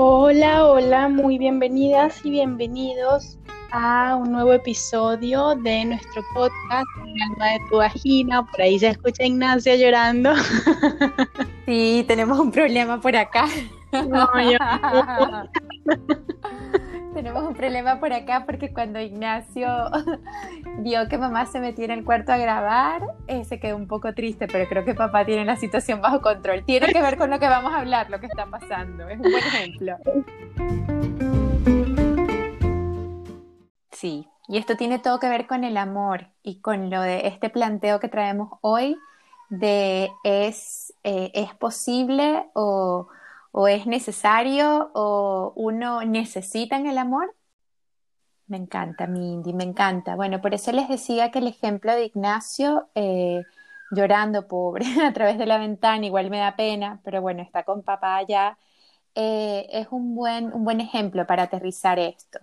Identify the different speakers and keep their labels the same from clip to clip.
Speaker 1: Hola, hola, muy bienvenidas y bienvenidos a un nuevo episodio de nuestro podcast El alma de tu vagina. Por ahí se escucha Ignacia llorando.
Speaker 2: Sí, tenemos un problema por acá. No, yo... tenemos un problema por acá porque cuando Ignacio vio que mamá se metió en el cuarto a grabar, eh, se quedó un poco triste, pero creo que papá tiene la situación bajo control. Tiene que ver con lo que vamos a hablar, lo que está pasando. Es un buen ejemplo. Sí, y esto tiene todo que ver con el amor y con lo de este planteo que traemos hoy de es, eh, es posible o o es necesario o uno necesita en el amor? Me encanta, Mindy, me encanta. Bueno, por eso les decía que el ejemplo de Ignacio eh, llorando pobre a través de la ventana, igual me da pena, pero bueno, está con papá allá, eh, es un buen, un buen ejemplo para aterrizar esto.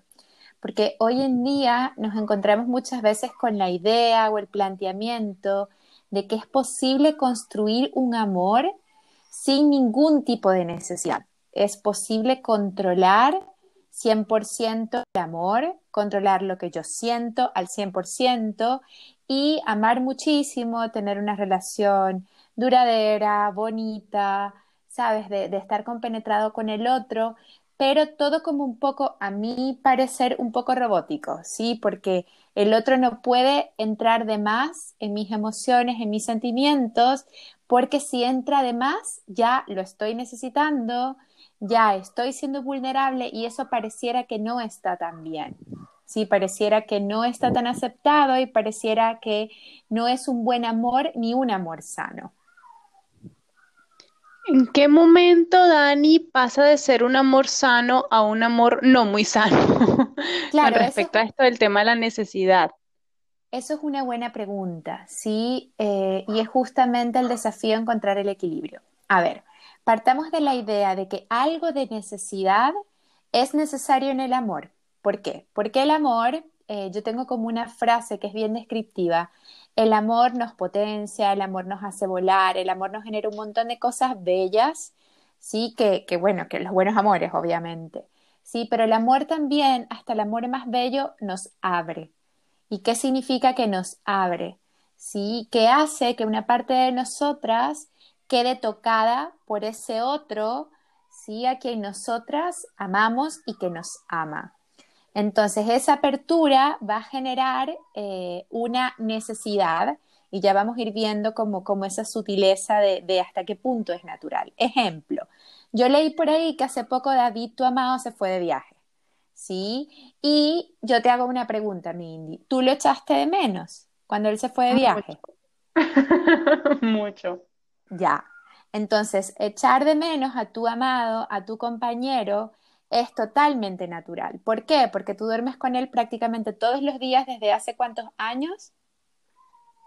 Speaker 2: Porque hoy en día nos encontramos muchas veces con la idea o el planteamiento de que es posible construir un amor sin ningún tipo de necesidad. Es posible controlar 100% el amor, controlar lo que yo siento al 100% y amar muchísimo, tener una relación duradera, bonita, sabes, de, estar compenetrado con el otro, pero todo como un poco, a mí parecer un poco robótico, ¿sí? Porque el otro no puede entrar de más en mis emociones, en mis sentimientos, porque si entra de más, ya lo estoy necesitando, ya estoy siendo vulnerable y eso pareciera que no está tan bien. Sí, pareciera que no está tan aceptado y pareciera que no es un buen amor ni un amor sano.
Speaker 1: ¿En qué momento, Dani, pasa de ser un amor sano a un amor no muy sano? Claro, Con respecto a esto del tema de la necesidad.
Speaker 2: Eso es una buena pregunta, sí, eh, y es justamente el desafío encontrar el equilibrio. A ver, partamos de la idea de que algo de necesidad es necesario en el amor. ¿Por qué? Porque el amor, eh, yo tengo como una frase que es bien descriptiva, el amor nos potencia, el amor nos hace volar, el amor nos genera un montón de cosas bellas, sí, que, que bueno, que los buenos amores, obviamente. Sí, pero el amor también, hasta el amor más bello, nos abre. ¿Y qué significa que nos abre? ¿Sí? Que hace que una parte de nosotras quede tocada por ese otro, ¿sí? A quien nosotras amamos y que nos ama. Entonces, esa apertura va a generar eh, una necesidad y ya vamos a ir viendo como, esa sutileza de, de, hasta qué punto es natural. Ejemplo, yo leí por ahí que hace poco David, tu amado, se fue de viaje. ¿sí? Y yo te hago una pregunta, Mindy. ¿Tú lo echaste de menos cuando él se fue de viaje?
Speaker 1: Mucho.
Speaker 2: Ya. Entonces, echar de menos a tu amado, a tu compañero, es totalmente natural. ¿Por qué? Porque tú duermes con él prácticamente todos los días desde hace cuántos años?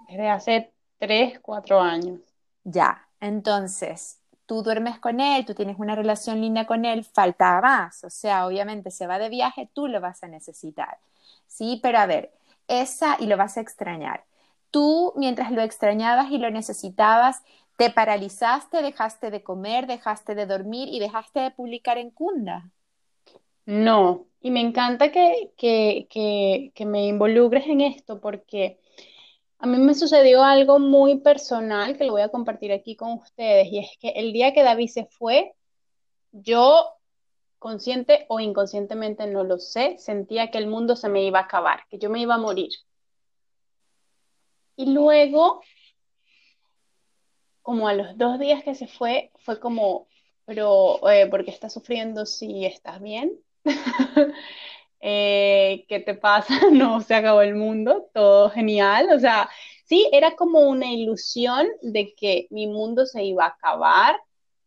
Speaker 1: Desde hace tres, cuatro años.
Speaker 2: Ya. Entonces, tú duermes con él, tú tienes una relación linda con él, falta más. O sea, obviamente se va de viaje, tú lo vas a necesitar. Sí, pero a ver, esa y lo vas a extrañar. Tú, mientras lo extrañabas y lo necesitabas, te paralizaste, dejaste de comer, dejaste de dormir y dejaste de publicar en Kunda.
Speaker 1: No, y me encanta que, que, que, que me involucres en esto porque a mí me sucedió algo muy personal que lo voy a compartir aquí con ustedes y es que el día que David se fue, yo consciente o inconscientemente no lo sé, sentía que el mundo se me iba a acabar, que yo me iba a morir. Y luego, como a los dos días que se fue, fue como, pero, eh, ¿por qué estás sufriendo si estás bien? Eh, ¿qué te pasa? No se acabó el mundo, todo genial. O sea, sí, era como una ilusión de que mi mundo se iba a acabar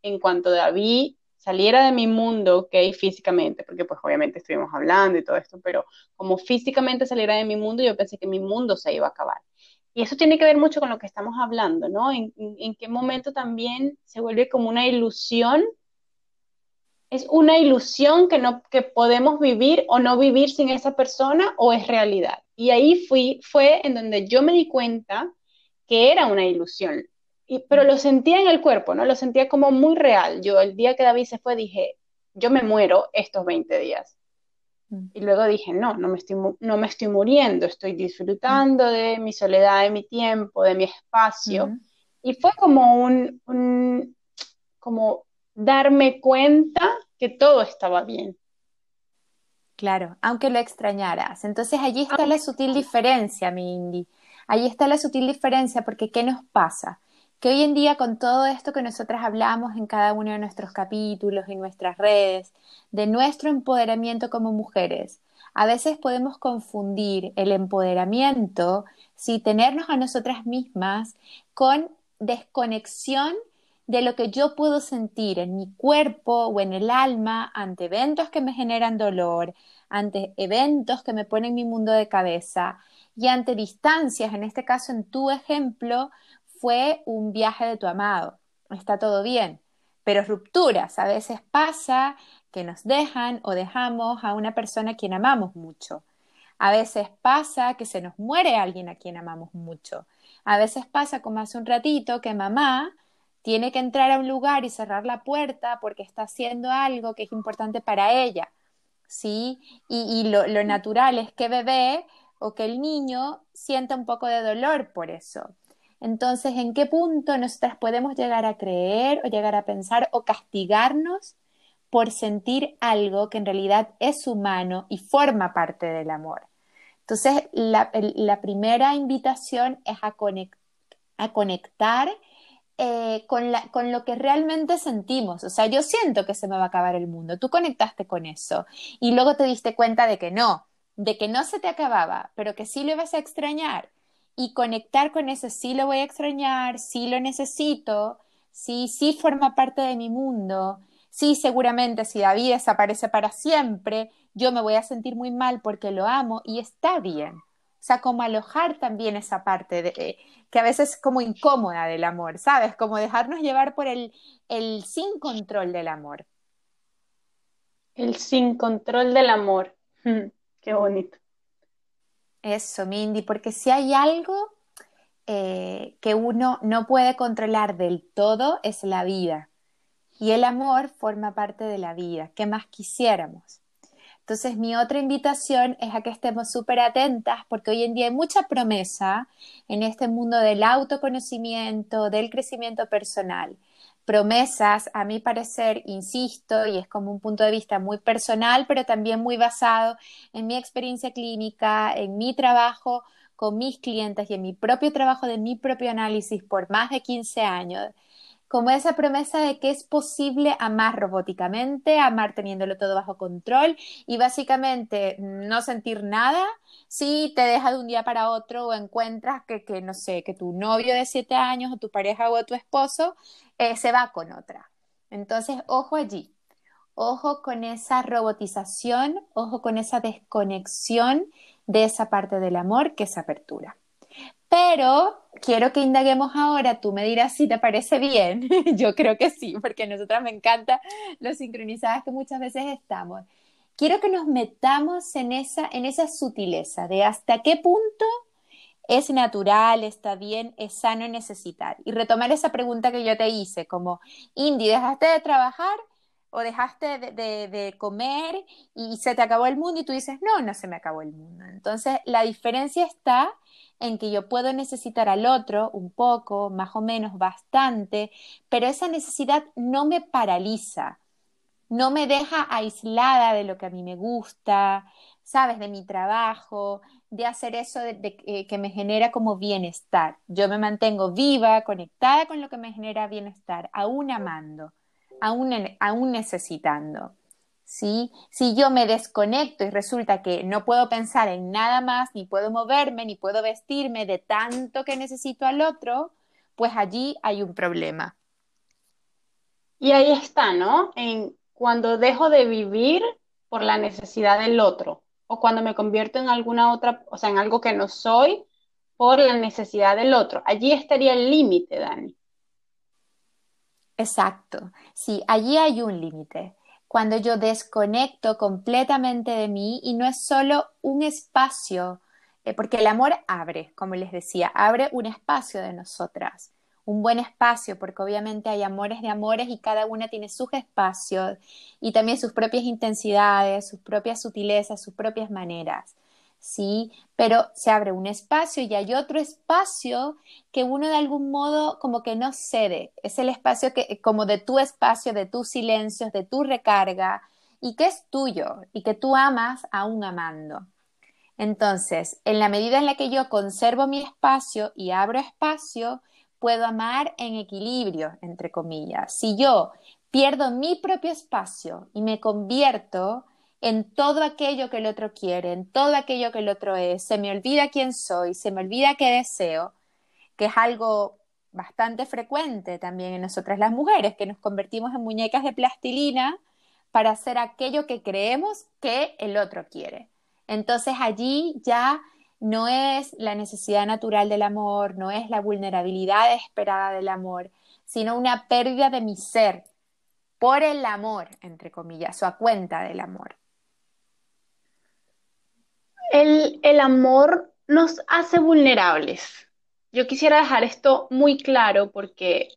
Speaker 1: en cuanto David saliera de mi mundo, ok, físicamente, porque pues obviamente estuvimos hablando y todo esto, pero como físicamente saliera de mi mundo, yo pensé que mi mundo se iba a acabar. Y eso tiene que ver mucho con lo que estamos hablando, ¿no? En, en qué momento también se vuelve como una ilusión ¿Es una ilusión que, no, que podemos vivir o no vivir sin esa persona o es realidad? Y ahí fui, fue en donde yo me di cuenta que era una ilusión, y, pero lo sentía en el cuerpo, ¿no? Lo sentía como muy real. Yo el día que David se fue dije, yo me muero estos 20 días. Mm. Y luego dije, no, no me, estoy, no me estoy muriendo, estoy disfrutando de mi soledad, de mi tiempo, de mi espacio. Y fue como un, un, como darme cuenta que todo estaba bien.
Speaker 2: Claro, aunque lo extrañaras. Entonces allí está la sutil diferencia, mi Indy. Allí está la sutil diferencia porque ¿qué nos pasa? Que hoy en día con todo esto que nosotras hablamos en cada uno de nuestros capítulos, en nuestras redes, de nuestro empoderamiento como mujeres, a veces podemos confundir el empoderamiento, si tenernos a nosotras mismas, con desconexión de lo que yo puedo sentir en mi cuerpo o en el alma ante eventos que me generan dolor, ante eventos que me ponen mi mundo de cabeza y ante distancias, en este caso en tu ejemplo, fue un viaje de tu amado. Está todo bien, pero rupturas a veces pasa que nos dejan o dejamos a una persona a quien amamos mucho. A veces pasa que se nos muere alguien a quien amamos mucho. A veces pasa, como hace un ratito, que mamá tiene que entrar a un lugar y cerrar la puerta porque está haciendo algo que es importante para ella, ¿sí? Y, lo, natural es que bebé o que el niño sienta un poco de dolor por eso. Entonces, ¿en qué punto nosotras podemos llegar a creer o llegar a pensar o castigarnos por sentir algo que en realidad es humano y forma parte del amor? Entonces, la, primera invitación es a, a conectar eh, con, lo que realmente sentimos. O sea, yo siento que se me va a acabar el mundo. Tú conectaste con eso y luego te diste cuenta de que no, de que no se te acababa, pero que sí lo ibas a extrañar. Y conectar con ese sí lo voy a extrañar, sí lo necesito, sí, sí forma parte de mi mundo, sí seguramente si David desaparece para siempre, yo me voy a sentir muy mal porque lo amo y está bien. O sea, como alojar también esa parte de, eh, que a veces es como incómoda del amor, ¿sabes? Como dejarnos llevar por el, el sin control del amor.
Speaker 1: El sin control del amor. Qué bonito.
Speaker 2: Eso, Mindy, porque si hay algo eh, que uno no puede controlar del todo es la vida. Y el amor forma parte de la vida. ¿Qué más quisiéramos? Entonces, mi otra invitación es a que estemos súper atentas porque hoy en día hay mucha promesa en este mundo del autoconocimiento, del crecimiento personal. Promesas, a mi parecer, insisto, y es como un punto de vista muy personal, pero también muy basado en mi experiencia clínica, en mi trabajo con mis clientes y en mi propio trabajo de mi propio análisis por más de 15 años como esa promesa de que es posible amar robóticamente, amar teniéndolo todo bajo control y básicamente no sentir nada si te deja de un día para otro o encuentras que, que no sé, que tu novio de siete años o tu pareja o tu esposo eh, se va con otra. Entonces, ojo allí, ojo con esa robotización, ojo con esa desconexión de esa parte del amor que es apertura. Pero quiero que indaguemos ahora, tú me dirás si te parece bien, yo creo que sí, porque a nosotras me encanta lo sincronizadas que muchas veces estamos. Quiero que nos metamos en esa, en esa sutileza de hasta qué punto es natural, está bien, es sano necesitar. Y retomar esa pregunta que yo te hice, como, Indy, ¿dejaste de trabajar o dejaste de, comer y se te acabó el mundo? Y tú dices, no, no se me acabó el mundo. Entonces, la diferencia está en que yo puedo necesitar al otro un poco, más o menos, bastante, pero esa necesidad no me paraliza, no me deja aislada de lo que a mí me gusta, sabes, de mi trabajo, de hacer eso eh, que me genera como bienestar. Yo me mantengo viva, conectada con lo que me genera bienestar, aún amando, aún, aún necesitando. ¿sí? Si yo me desconecto y resulta que no puedo pensar en nada más, ni puedo moverme, ni puedo vestirme de tanto que necesito al otro, pues allí hay un problema.
Speaker 1: Y ahí está, ¿no? En cuando dejo de vivir por la necesidad del otro o cuando me convierto en alguna otra, o sea, en algo que no soy por la necesidad del otro. Allí estaría el límite, Dani.
Speaker 2: Exacto. Sí, allí hay un límite cuando yo desconecto completamente de mí y no es solo un espacio, eh, porque el amor abre, como les decía, abre un espacio de nosotras, un buen espacio, porque obviamente hay amores de amores y cada una tiene sus espacios y también sus propias intensidades, sus propias sutilezas, sus propias maneras. ¿Sí? Pero se abre un espacio y hay otro espacio que uno de algún modo como que no cede. Es el espacio que, como de tu espacio, de tus silencios, de tu recarga y que es tuyo y que tú amas aún amando. Entonces, en la medida en la que yo conservo mi espacio y abro espacio, puedo amar en equilibrio, entre comillas. Si yo pierdo mi propio espacio y me convierto en todo aquello que el otro quiere, en todo aquello que el otro es, se me olvida quién soy, se me olvida qué deseo, que es algo bastante frecuente también en nosotras las mujeres, que nos convertimos en muñecas de plastilina para hacer aquello que creemos que el otro quiere. Entonces allí ya no es la necesidad natural del amor, no es la vulnerabilidad esperada del amor, sino una pérdida de mi ser por el amor, entre comillas, o a cuenta del amor.
Speaker 1: El, amor nos hace vulnerables. Yo quisiera dejar esto muy claro porque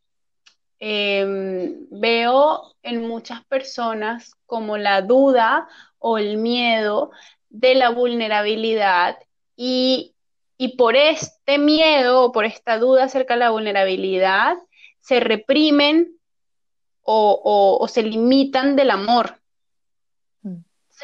Speaker 1: em, veo en muchas personas como la duda o el miedo de la vulnerabilidad y, por este miedo o por esta duda acerca de la vulnerabilidad, se reprimen o, se limitan del amor.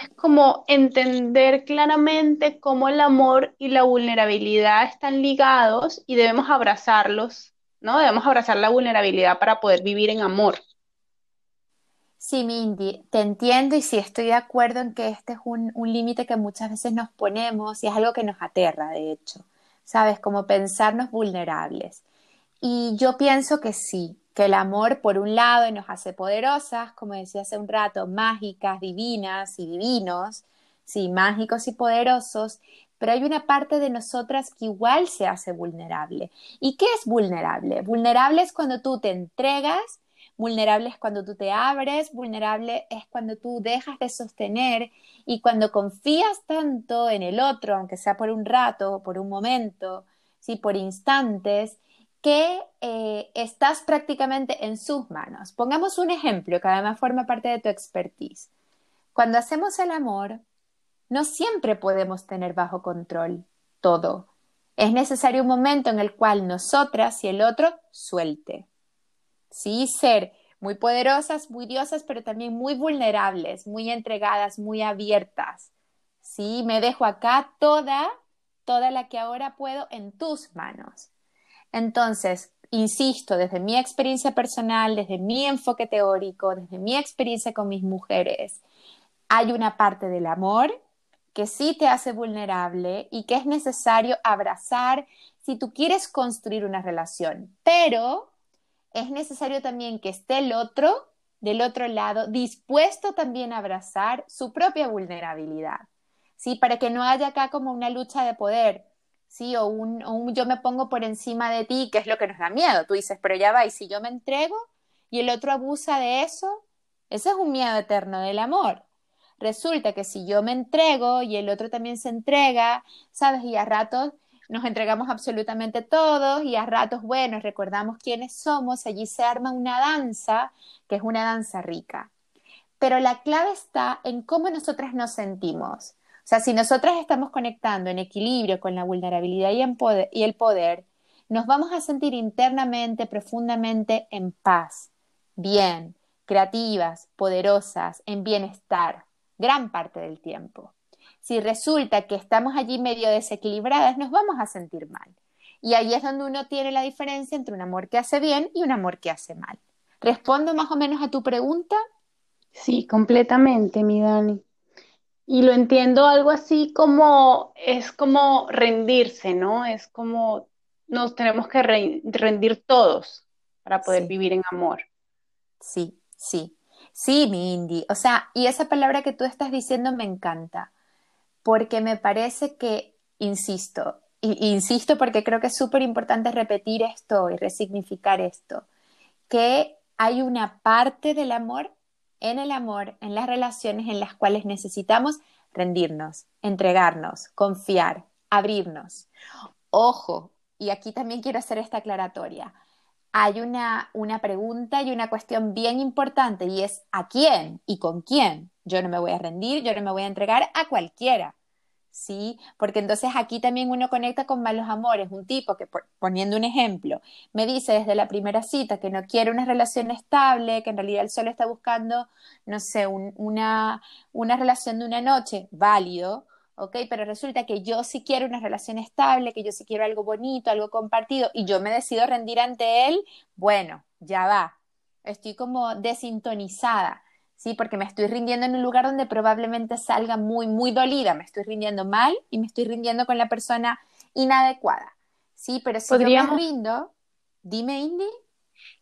Speaker 1: Es como entender claramente cómo el amor y la vulnerabilidad están ligados y debemos abrazarlos, ¿no? Debemos abrazar la vulnerabilidad para poder vivir en amor.
Speaker 2: Sí, Mindy, te entiendo y sí estoy de acuerdo en que este es un, límite que muchas veces nos ponemos y es algo que nos aterra, de hecho, ¿sabes? Como pensarnos vulnerables. Y yo pienso que sí, que el amor por un lado nos hace poderosas, como decía hace un rato, mágicas, divinas y divinos, sí, mágicos y poderosos, pero hay una parte de nosotras que igual se hace vulnerable. ¿Y qué es vulnerable? Vulnerable es cuando tú te entregas Vulnerable es cuando tú te abres, vulnerable es cuando tú dejas de sostener y cuando confías tanto en el otro, aunque sea por un rato, por un momento, ¿sí? por instantes, que eh, estás prácticamente en sus manos. Pongamos un ejemplo que además forma parte de tu expertise. Cuando hacemos el amor, no siempre podemos tener bajo control todo. Es necesario un momento en el cual nosotras y el otro suelte. Sí, ser muy poderosas, muy diosas, pero también muy vulnerables, muy entregadas, muy abiertas. Sí, me dejo acá toda, toda la que ahora puedo en tus manos. Entonces, insisto, desde mi experiencia personal, desde mi enfoque teórico, desde mi experiencia con mis mujeres, hay una parte del amor que sí te hace vulnerable y que es necesario abrazar si tú quieres construir una relación, pero es necesario también que esté el otro del otro lado dispuesto también a abrazar su propia vulnerabilidad, ¿sí? Para que no haya acá como una lucha de poder, ¿sí? O un, yo me pongo por encima de ti, que es lo que nos da miedo. Tú dices, pero ya va, y si yo me entrego y el otro abusa de eso, ese es un miedo eterno del amor. Resulta que si yo me entrego y el otro también se entrega, ¿sabes? Y a ratos nos entregamos absolutamente todos y a ratos, bueno, recordamos quiénes somos, allí se arma una danza que es una danza rica. Pero la clave está en cómo nosotras nos sentimos. O sea, si nosotras estamos conectando en equilibrio con la vulnerabilidad y, y el poder, nos vamos a sentir internamente, profundamente en paz, bien, creativas, poderosas, en bienestar, gran parte del tiempo si resulta que estamos allí medio desequilibradas, nos vamos a sentir mal. Y ahí es donde uno tiene la diferencia entre un amor que hace bien y un amor que hace mal. ¿Respondo más o menos a tu pregunta?
Speaker 1: Sí, completamente, mi Dani. Y lo entiendo algo así como es como rendirse, ¿no? Es como nos tenemos que rendir todos para poder vivir en amor.
Speaker 2: Sí, sí. Sí, mi Indy. O sea, y esa palabra que tú estás diciendo me encanta porque me parece que, insisto, insisto porque creo que es súper importante repetir esto y resignificar esto, que hay una parte del amor en el amor, en las relaciones en las cuales necesitamos rendirnos, entregarnos, confiar, abrirnos. Ojo, y aquí también quiero hacer esta aclaratoria. hay una, una pregunta y una cuestión bien importante y es ¿a quién y con quién? Yo no me voy a rendir, yo no me voy a entregar a cualquiera. ¿Sí? Porque entonces aquí también uno conecta con malos amores. Un tipo que, poniendo un ejemplo, me dice desde la primera cita que no quiere una relación estable, que en realidad él solo está buscando, no sé, una, una relación de una noche, válido, ¿ok? Pero resulta que yo sí quiero una relación estable, que yo sí quiero algo bonito, algo compartido, y yo me decido rendir ante él, bueno, ya va. Estoy como desintonizada. ¿Sí? Porque me estoy rindiendo en un lugar donde probablemente salga muy, muy dolida, me estoy rindiendo mal y me estoy rindiendo con la persona inadecuada, ¿sí? Pero si yo me rindo, dime, Indy.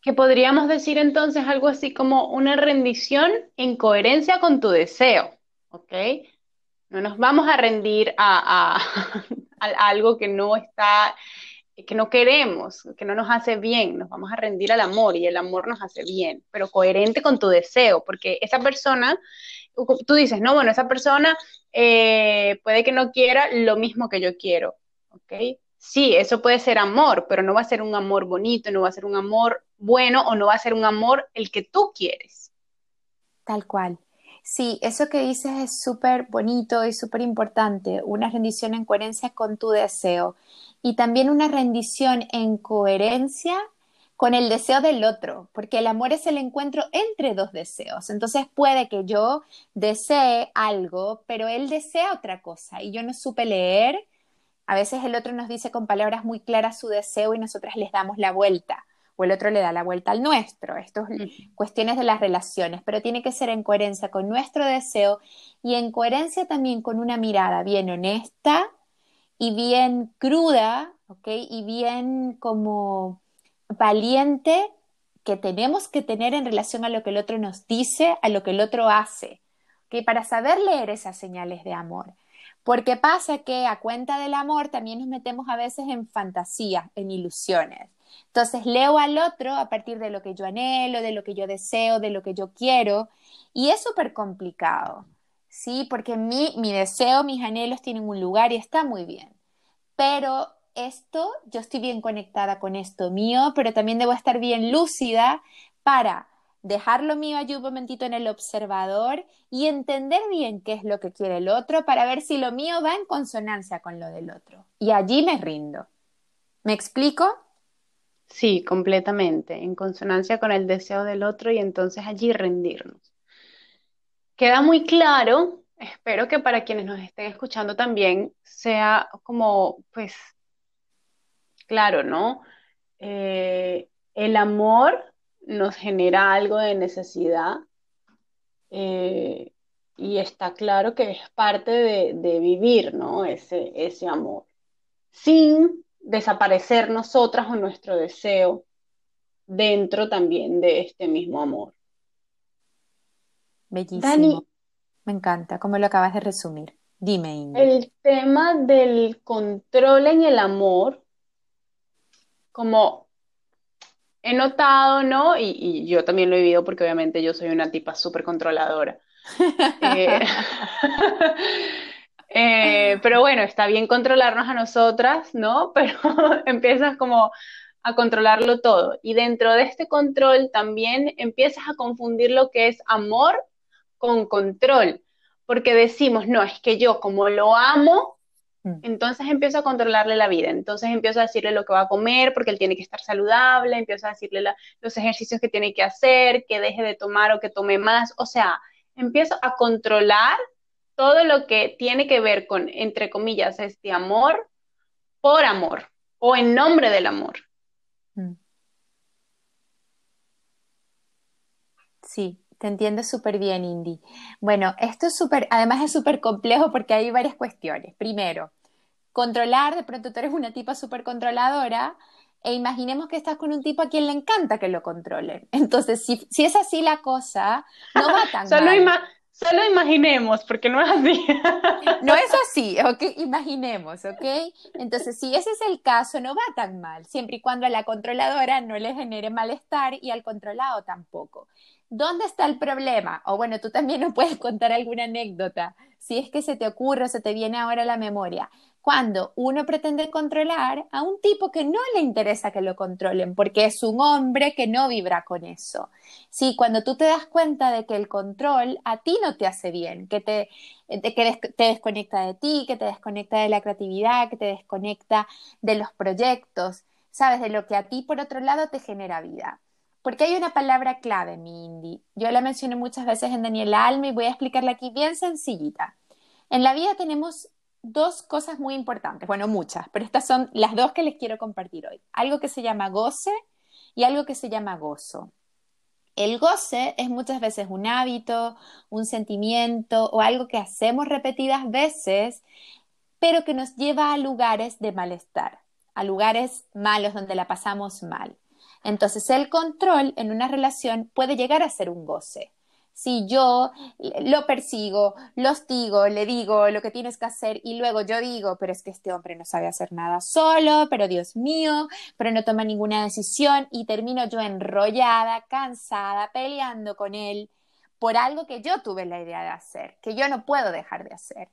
Speaker 1: Que podríamos decir entonces algo así como una rendición en coherencia con tu deseo, ¿ok? No nos vamos a rendir a algo que no está que no queremos, que no nos hace bien, nos vamos a rendir al amor y el amor nos hace bien, pero coherente con tu deseo, porque esa persona, tú dices, no, bueno, esa persona eh, puede que no quiera lo mismo que yo quiero, ¿ok? Sí, eso puede ser amor, pero no va a ser un amor bonito, no va a ser un amor bueno o no va a ser un amor el que tú quieres.
Speaker 2: Tal cual. Sí, eso que dices es súper bonito y súper importante, una rendición en coherencia con tu deseo y también una rendición en coherencia con el deseo del otro, porque el amor es el encuentro entre dos deseos. Entonces puede que yo desee algo, pero él desea otra cosa y yo no supe leer. A veces el otro nos dice con palabras muy claras su deseo y nosotras les damos la vuelta o el otro le da la vuelta al nuestro. Esto es cuestiones de las relaciones, pero tiene que ser en coherencia con nuestro deseo y en coherencia también con una mirada bien honesta y bien cruda. Y bien como valiente que tenemos que tener en relación a lo que el otro nos dice, a lo que el otro hace, ¿ok? Para saber leer esas señales de amor. Porque pasa que a cuenta del amor también nos metemos a veces en fantasías, en ilusiones. Entonces leo al otro a partir de lo que yo anhelo, de lo que yo deseo, de lo que yo quiero, y es súper complicado. ¿Sí? Porque mi, mi deseo, mis anhelos tienen un lugar y está muy bien. Pero esto, yo estoy bien conectada con esto mío, pero también debo estar bien lúcida para dejar lo mío allí un momentito en el observador y entender bien qué es lo que quiere el otro para ver si lo mío va en consonancia con lo del otro. Y allí me rindo. ¿Me explico?
Speaker 1: Sí, completamente, en consonancia con el deseo del otro y entonces allí rendirnos. Queda muy claro, espero que para quienes nos estén escuchando también sea como, pues, claro, ¿no? Eh, el amor nos genera algo de necesidad eh, y está claro que es parte de, vivir, ¿no? Ese, ese amor. Sin desaparecer nosotras o nuestro deseo dentro también de este mismo amor.
Speaker 2: Bellísimo. Me encanta cómo lo acabas de resumir. Dime, Ingrid.
Speaker 1: El tema del control en el amor, como he notado, ¿no? Y, yo también lo he vivido porque obviamente yo soy una tipa súper controladora. Eh, eh, pero bueno, está bien controlarnos a nosotras, ¿no? Pero empiezas como a controlarlo todo. Y dentro de este control también empiezas a confundir lo que es amor con control, porque decimos, no, es que yo como lo amo, mm. entonces empiezo a controlarle la vida, entonces empiezo a decirle lo que va a comer, porque él tiene que estar saludable, empiezo a decirle los ejercicios que tiene que hacer, que deje de tomar o que tome más, o sea, empiezo a controlar todo lo que tiene que ver con, entre comillas, este amor por amor o en nombre del amor. Mm.
Speaker 2: Sí, te entiendo súper bien, Indy. Bueno, esto es súper, además es súper complejo porque hay varias cuestiones. Primero, controlar, de pronto tú eres una tipa súper controladora e imaginemos que estás con un tipo a quien le encanta que lo controlen. Entonces, si, es así la cosa, no va tan
Speaker 1: solo mal. solo imaginemos, porque no es así.
Speaker 2: no es así, ¿ok? Imaginemos, ¿ok? Entonces, si ese es el caso, no va tan mal, siempre y cuando a la controladora no le genere malestar y al controlado tampoco. ¿Dónde está el problema? O bueno, tú también nos puedes contar alguna anécdota, si es que se te ocurre o se te viene ahora a la memoria. cuando uno pretende controlar a un tipo que no le interesa que lo controlen, porque es un hombre que no vibra con eso. Sí, cuando tú te das cuenta de que el control a ti no te hace bien, que te, que te desconecta de ti, que te desconecta de la creatividad, que te desconecta de los proyectos, sabes, de lo que a ti por otro lado te genera vida. Porque hay una palabra clave, mi Indy. Yo la mencioné muchas veces en Daniel Alma y voy a explicarla aquí bien sencillita. En la vida tenemos dos cosas muy importantes, bueno, muchas, pero estas son las dos que les quiero compartir hoy. Algo que se llama goce y algo que se llama gozo. El goce es muchas veces un hábito, un sentimiento o algo que hacemos repetidas veces, pero que nos lleva a lugares de malestar, a lugares malos donde la pasamos mal. Entonces el control en una relación puede llegar a ser un goce si yo lo persigo, lo hostigo, le digo lo que tienes que hacer y luego yo digo, pero es que este hombre no sabe hacer nada solo, pero Dios mío, pero no toma ninguna decisión y termino yo enrollada, cansada, peleando con él por algo que yo tuve la idea de hacer, que yo no puedo dejar de hacer.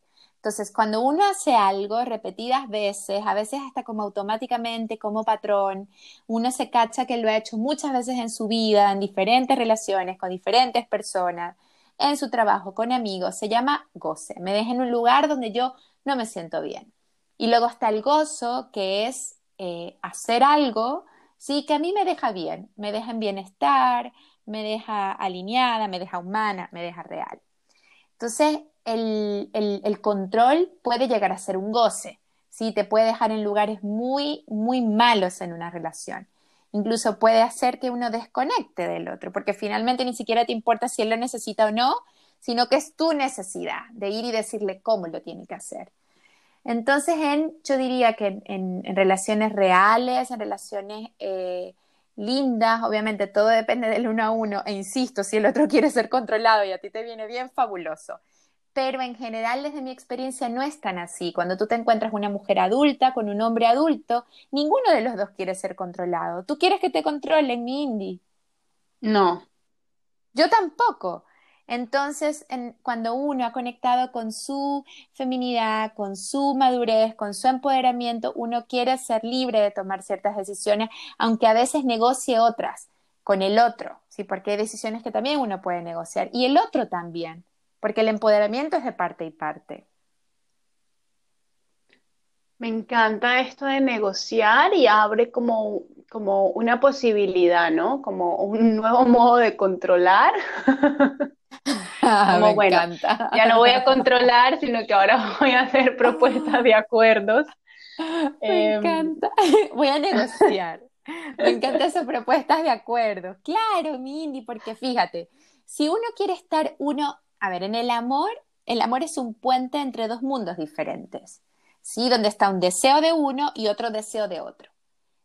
Speaker 2: Entonces, cuando uno hace algo repetidas veces, a veces hasta como automáticamente, como patrón, uno se cacha que lo ha hecho muchas veces en su vida, en diferentes relaciones, con diferentes personas, en su trabajo, con amigos, se llama goce. Me deja en un lugar donde yo no me siento bien. Y luego está el gozo, que es eh, hacer algo, sí, que a mí me deja bien, me deja en bienestar, me deja alineada, me deja humana, me deja real. Entonces, el, control puede llegar a ser un goce, ¿sí? Te puede dejar en lugares muy, muy malos en una relación. Incluso puede hacer que uno desconecte del otro, porque finalmente ni siquiera te importa si él lo necesita o no, sino que es tu necesidad de ir y decirle cómo lo tiene que hacer. Entonces, en, yo diría que en, relaciones reales, en relaciones eh, lindas, obviamente todo depende del uno a uno, e insisto, si el otro quiere ser controlado y a ti te viene bien, fabuloso pero en general desde mi experiencia no es tan así. Cuando tú te encuentras una mujer adulta con un hombre adulto, ninguno de los dos quiere ser controlado. ¿Tú quieres que te controlen, Mindy?
Speaker 1: No.
Speaker 2: Yo tampoco. Entonces, cuando uno ha conectado con su feminidad, con su madurez, con su empoderamiento, uno quiere ser libre de tomar ciertas decisiones, aunque a veces negocie otras con el otro, ¿sí? Porque hay decisiones que también uno puede negociar y el otro también porque el empoderamiento es de parte y parte.
Speaker 1: Me encanta esto de negociar y abre como, como una posibilidad, ¿no? Como un nuevo modo de controlar.
Speaker 2: como, Me bueno, encanta.
Speaker 1: ya no voy a controlar, sino que ahora voy a hacer propuestas de acuerdos.
Speaker 2: Me em, encanta. Voy a negociar. Me encantan esas propuestas de acuerdos. Claro, Mindy, porque fíjate, si uno quiere estar uno a ver, en el amor, el amor es un puente entre dos mundos diferentes, ¿sí? Donde está un deseo de uno y otro deseo de otro,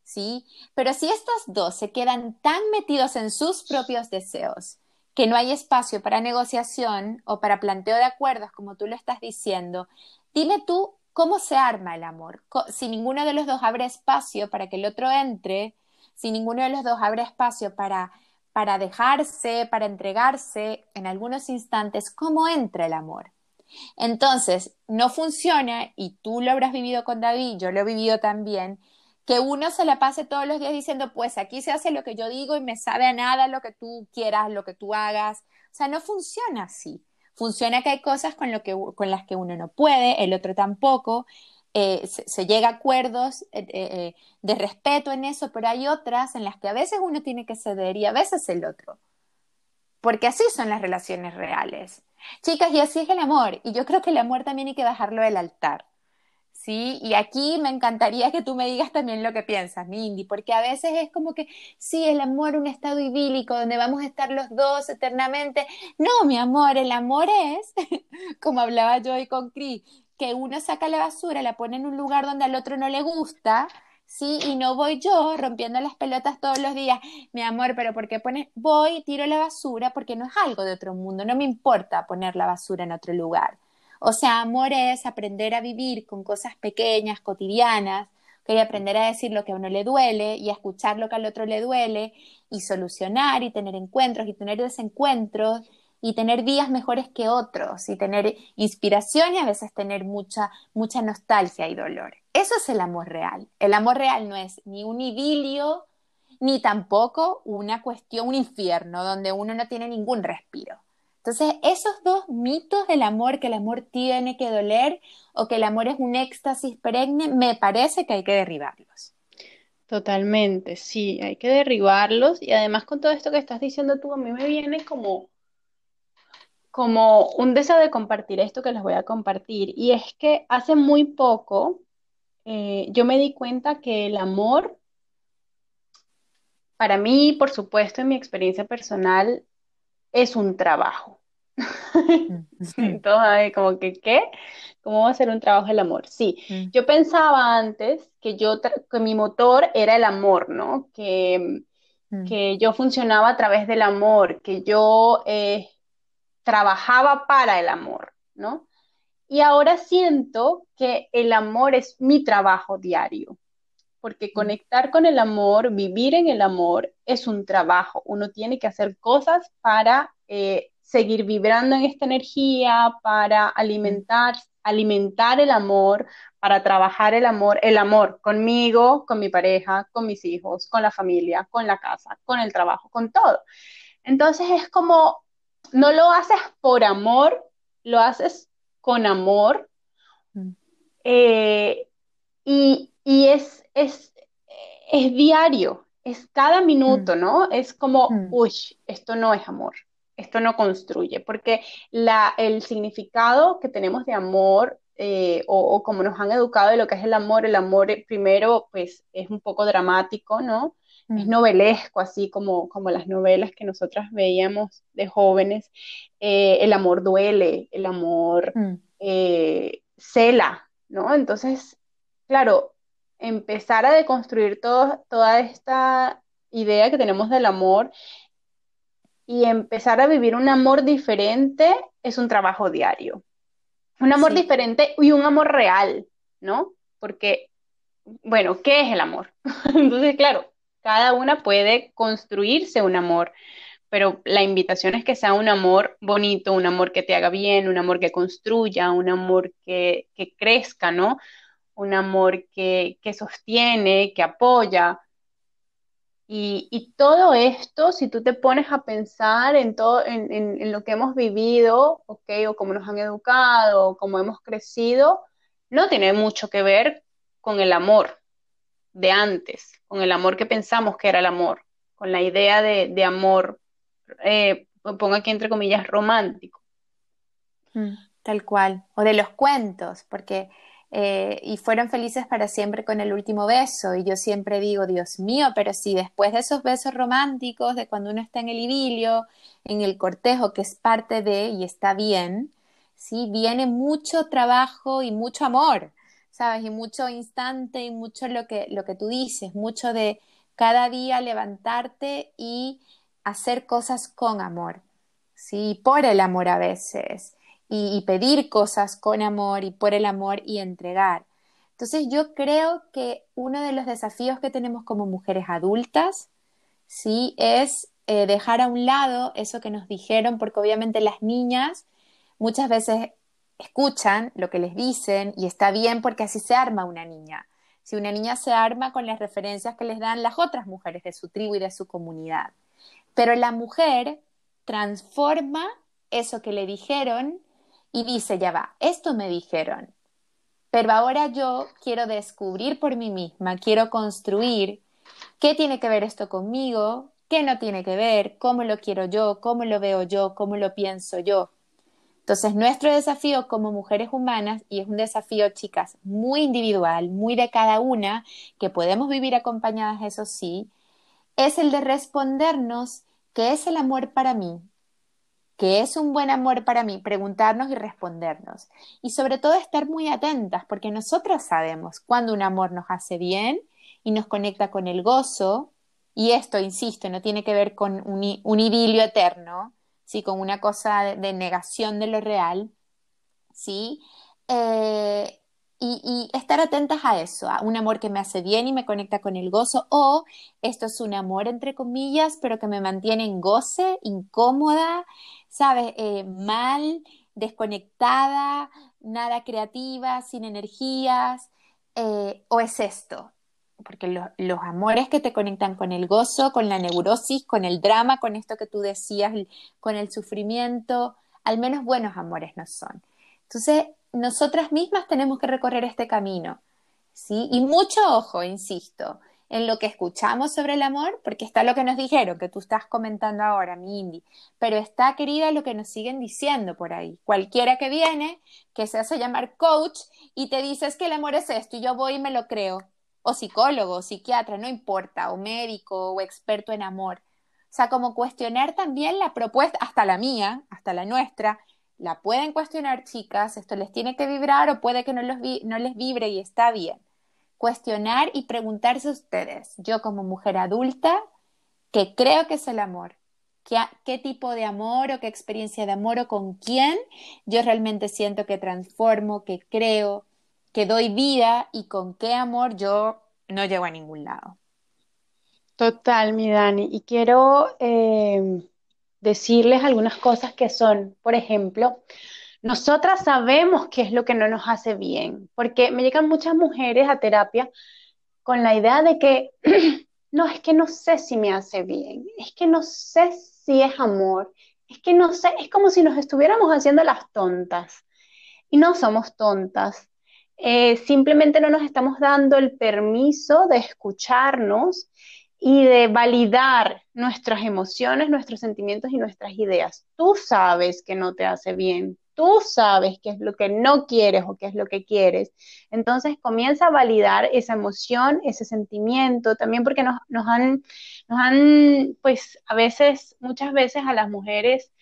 Speaker 2: ¿sí? Pero si estos dos se quedan tan metidos en sus propios deseos que no hay espacio para negociación o para planteo de acuerdos, como tú lo estás diciendo, dime tú cómo se arma el amor. Si ninguno de los dos abre espacio para que el otro entre, si ninguno de los dos abre espacio para para dejarse, para entregarse en algunos instantes, cómo entra el amor. Entonces, no funciona, y tú lo habrás vivido con David, yo lo he vivido también, que uno se la pase todos los días diciendo, pues aquí se hace lo que yo digo y me sabe a nada lo que tú quieras, lo que tú hagas. O sea, no funciona así. Funciona que hay cosas con, lo que, con las que uno no puede, el otro tampoco, eh, se, llega a acuerdos eh, eh, de respeto en eso, pero hay otras en las que a veces uno tiene que ceder y a veces el otro. Porque así son las relaciones reales. Chicas, y así es el amor. Y yo creo que el amor también hay que bajarlo del altar. ¿sí? Y aquí me encantaría que tú me digas también lo que piensas, Mindy, porque a veces es como que, sí, el amor un estado idílico donde vamos a estar los dos eternamente. No, mi amor, el amor es, como hablaba yo hoy con Cris, que uno saca la basura, la pone en un lugar donde al otro no le gusta, ¿sí? Y no voy yo rompiendo las pelotas todos los días, mi amor, pero ¿por qué pones? Voy, tiro la basura porque no es algo de otro mundo, no me importa poner la basura en otro lugar. O sea, amor es aprender a vivir con cosas pequeñas, cotidianas, que aprender a decir lo que a uno le duele y a escuchar lo que al otro le duele y solucionar y tener encuentros y tener desencuentros y tener días mejores que otros y tener inspiración y a veces tener mucha, mucha nostalgia y dolor. Eso es el amor real. El amor real no es ni un idilio, ni tampoco una cuestión, un infierno donde uno no tiene ningún respiro. Entonces, esos dos mitos del amor, que el amor tiene que doler o que el amor es un éxtasis perenne, me parece que hay que derribarlos.
Speaker 1: Totalmente, sí, hay que derribarlos y además con todo esto que estás diciendo tú, a mí me viene como, como un deseo de compartir esto que les voy a compartir y es que hace muy poco eh, yo me di cuenta que el amor, para mí, por supuesto, en mi experiencia personal, es un trabajo. Entonces, como que, ¿qué? ¿Cómo va a ser un trabajo el amor? Sí, mm. yo pensaba antes que yo, que mi motor era el amor, ¿no? Que, mm. que yo funcionaba a través del amor, que yo eh, trabajaba para el amor, ¿no? Y ahora siento que el amor es mi trabajo diario, porque conectar con el amor, vivir en el amor, es un trabajo. Uno tiene que hacer cosas para eh, seguir vibrando en esta energía, para alimentar, alimentar el amor, para trabajar el amor, el amor conmigo, con mi pareja, con mis hijos, con la familia, con la casa, con el trabajo, con todo. Entonces es como, no lo haces por amor, lo haces con amor. Mm. Eh, y, es, es, es, diario, es cada minuto, mm. ¿no? Es como, mm. uy, esto no es amor, esto no construye, porque la, el significado que tenemos de amor eh, o, como nos han educado de lo que es el amor, el amor primero pues es un poco dramático, ¿no? Es novelesco, así como, como las novelas que nosotras veíamos de jóvenes. el amor duele, el amor eh, cela, ¿no? Entonces, claro, empezar a deconstruir toda esta idea que tenemos del amor y empezar a vivir un amor diferente es un trabajo diario. Un amor diferente y un amor real, ¿no? Porque, bueno, ¿qué es el amor? Entonces, claro, cada una puede construirse un amor pero la invitación es que sea un amor bonito, un amor que te haga bien, un amor que construya, un amor que, crezca, ¿no? Un amor que, sostiene, que apoya. Y, todo esto, si tú te pones a pensar en todo, en, lo que hemos vivido, ¿ok? O cómo nos han educado, o cómo hemos crecido, no tiene mucho que ver con el amor de antes, con el amor que pensamos que era el amor, con la idea de, de amor eh, pongo aquí entre comillas, romántico.
Speaker 2: Mm, tal cual. O de los cuentos, porque eh, y fueron felices para siempre con el último beso. Y yo siempre digo, Dios mío, pero si después de esos besos románticos, de cuando uno está en el idilio, en el cortejo, que es parte de y está bien, ¿sí? viene mucho trabajo y mucho amor, ¿sabes? Y mucho instante y mucho lo que, lo que tú dices, mucho de cada día levantarte y hacer cosas con amor, ¿sí? Por el amor a veces, y, pedir cosas con amor y por el amor y entregar. Entonces yo creo que uno de los desafíos que tenemos como mujeres adultas, ¿sí? Es eh, dejar a un lado eso que nos dijeron, porque obviamente las niñas muchas veces escuchan lo que les dicen y está bien porque así se arma una niña. Si una niña se arma con las referencias que les dan las otras mujeres de su tribu y de su comunidad. Pero la mujer transforma eso que le dijeron y dice, ya va, esto me dijeron, pero ahora yo quiero descubrir por mí misma, quiero construir qué tiene que ver esto conmigo, qué no tiene que ver, cómo lo quiero yo, cómo lo veo yo, cómo lo pienso yo. Entonces, nuestro desafío como mujeres humanas, y es un desafío, chicas, muy individual, muy de cada una, que podemos vivir acompañadas, eso sí, es el de respondernos qué es el amor para mí, qué es un buen amor para mí, preguntarnos y respondernos. Y sobre todo estar muy atentas, porque nosotros sabemos cuando un amor nos hace bien y nos conecta con el gozo, y esto, insisto, no tiene que ver con un, idilio eterno, ¿sí? con una cosa de, negación de lo real, ¿sí? Eh, y, estar atentas a eso, a un amor que me hace bien y me conecta con el gozo, o esto es un amor entre comillas, pero que me mantiene en goce, incómoda, ¿sabes? Eh, mal, desconectada, nada creativa, sin energías, eh, o es esto, porque los amores que te conectan con el gozo, con la neurosis, con el drama, con esto que tú decías, con el sufrimiento, al menos buenos amores no son. Entonces, nosotras mismas tenemos que recorrer este camino, ¿sí? Y mucho ojo, insisto, en lo que escuchamos sobre el amor, porque está lo que nos dijeron, que tú estás comentando ahora, mi Indy, pero está, querida, lo que nos siguen diciendo por ahí. Cualquiera que viene, que se hace llamar coach y te dices que el amor es esto, y yo voy y me lo creo, o psicólogo, o psiquiatra, no importa, o médico, o experto en amor. O sea, como cuestionar también la propuesta, hasta la mía, hasta la nuestra, la pueden cuestionar chicas, esto les tiene que vibrar o puede que no, no les vibre y está bien. Cuestionar y preguntarse ustedes, yo como mujer adulta, ¿qué creo que es el amor? ¿Qué, ¿Qué tipo de amor o qué experiencia de amor o con quién yo realmente siento que transformo, que creo, que doy vida y con qué amor yo no llego a ningún lado.
Speaker 1: Total, mi Dani. Y quiero eh, decirles algunas cosas que son, por ejemplo, nosotras sabemos qué es lo que no nos hace bien, porque me llegan muchas mujeres a terapia con la idea de que, no, es que no sé si me hace bien, es que no sé si es amor, es que no sé, es como si nos estuviéramos haciendo las tontas. Y no somos tontas. Eh, simplemente no nos estamos dando el permiso de escucharnos y de validar nuestras emociones, nuestros sentimientos y nuestras ideas. Tú sabes que no te hace bien, tú sabes qué es lo que no quieres o qué es lo que quieres. Entonces comienza a validar esa emoción, ese sentimiento, también porque nos, han, nos han, pues a veces, muchas veces a las mujeres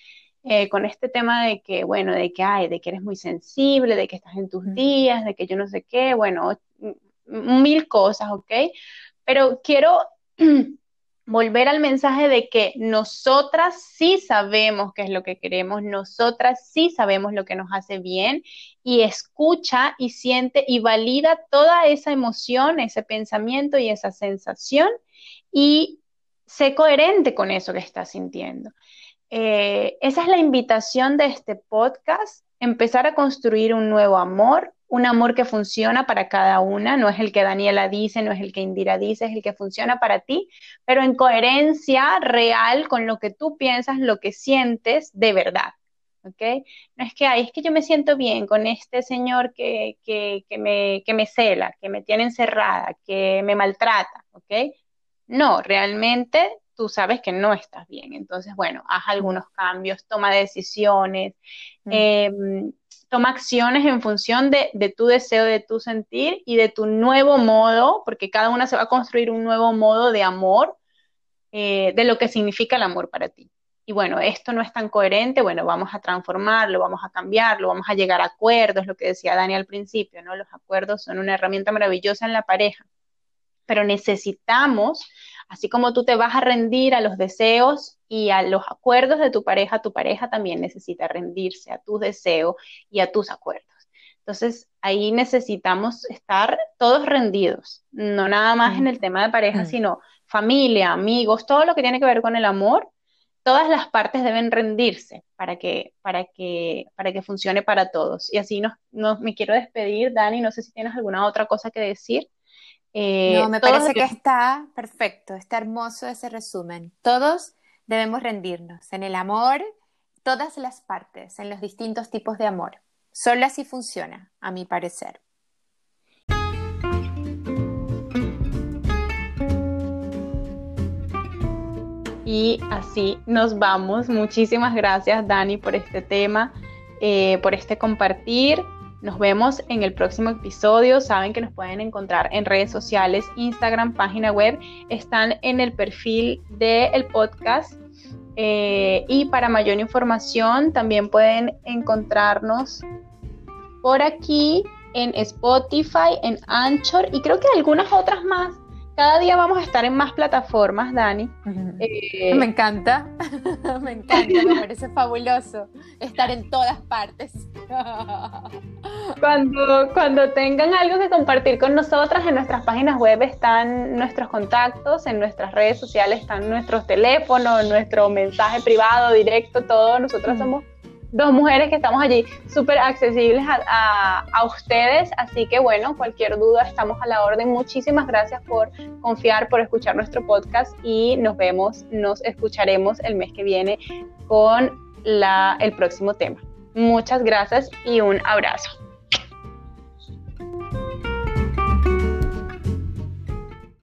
Speaker 1: eh, con este tema de que, bueno, de que hay, de que eres muy sensible, de que estás en tus días, de que yo no sé qué, bueno, mil cosas, ¿ok? Pero quiero volver al mensaje de que nosotras sí sabemos qué es lo que queremos, nosotras sí sabemos lo que nos hace bien y escucha y siente y valida toda esa emoción, ese pensamiento y esa sensación y sé coherente con eso que estás sintiendo. Eh, esa es la invitación de este podcast, empezar a construir un nuevo amor, un amor que funciona para cada una, no es el que Daniela dice, no es el que Indira dice, es el que funciona para ti, pero en coherencia real con lo que tú piensas, lo que sientes de verdad. ¿ok? No es que, ay, es que yo me siento bien con este señor que, que, que, me, que me cela, que me tiene encerrada, que me maltrata, ¿ok? No, realmente tú sabes que no estás bien. Entonces, bueno, haz algunos cambios, toma decisiones, mm. em, toma acciones en función de, tu deseo, de tu sentir y de tu nuevo modo, porque cada una se va a construir un nuevo modo de amor, eh, de lo que significa el amor para ti. Y bueno, esto no es tan coherente, bueno, vamos a transformarlo, vamos a cambiarlo, vamos a llegar a acuerdos, lo que decía Dani al principio, ¿no? Los acuerdos son una herramienta maravillosa en la pareja, pero necesitamos Así como tú te vas a rendir a los deseos y a los acuerdos de tu pareja, tu pareja también necesita rendirse a tus deseos y a tus acuerdos. Entonces, ahí necesitamos estar todos rendidos, no nada más en el tema de pareja, sino familia, amigos, todo lo que tiene que ver con el amor, todas las partes deben rendirse para que, para que, para que funcione para todos. Y así no me quiero despedir, Dani, no sé si tienes alguna otra cosa que decir.
Speaker 2: Eh, no, me parece que está perfecto, está hermoso ese resumen. Todos debemos rendirnos en el amor, todas las partes, en los distintos tipos de amor. Solo así funciona, a mi parecer.
Speaker 1: Y así nos vamos. Muchísimas gracias, Dani, por este tema, eh, por este compartir. Nos vemos en el próximo episodio. Saben que nos pueden encontrar en redes sociales, Instagram, página web. Están en el perfil del podcast. Eh, y para mayor información también pueden encontrarnos por aquí en Spotify, en Anchor y creo que algunas otras más cada día vamos a estar en más plataformas, Dani.
Speaker 2: Eh, me encanta, me encanta, me parece fabuloso estar en todas partes.
Speaker 1: Cuando, cuando tengan algo que compartir con nosotras, en nuestras páginas web están nuestros contactos, en nuestras redes sociales están nuestros teléfonos, nuestro mensaje privado, directo, todo. Nosotros somos dos mujeres que estamos allí súper accesibles a, ustedes. Así que bueno, cualquier duda estamos a la orden. Muchísimas gracias por confiar, por escuchar nuestro podcast y nos vemos, nos escucharemos el mes que viene con la, el próximo tema. Muchas gracias y un abrazo.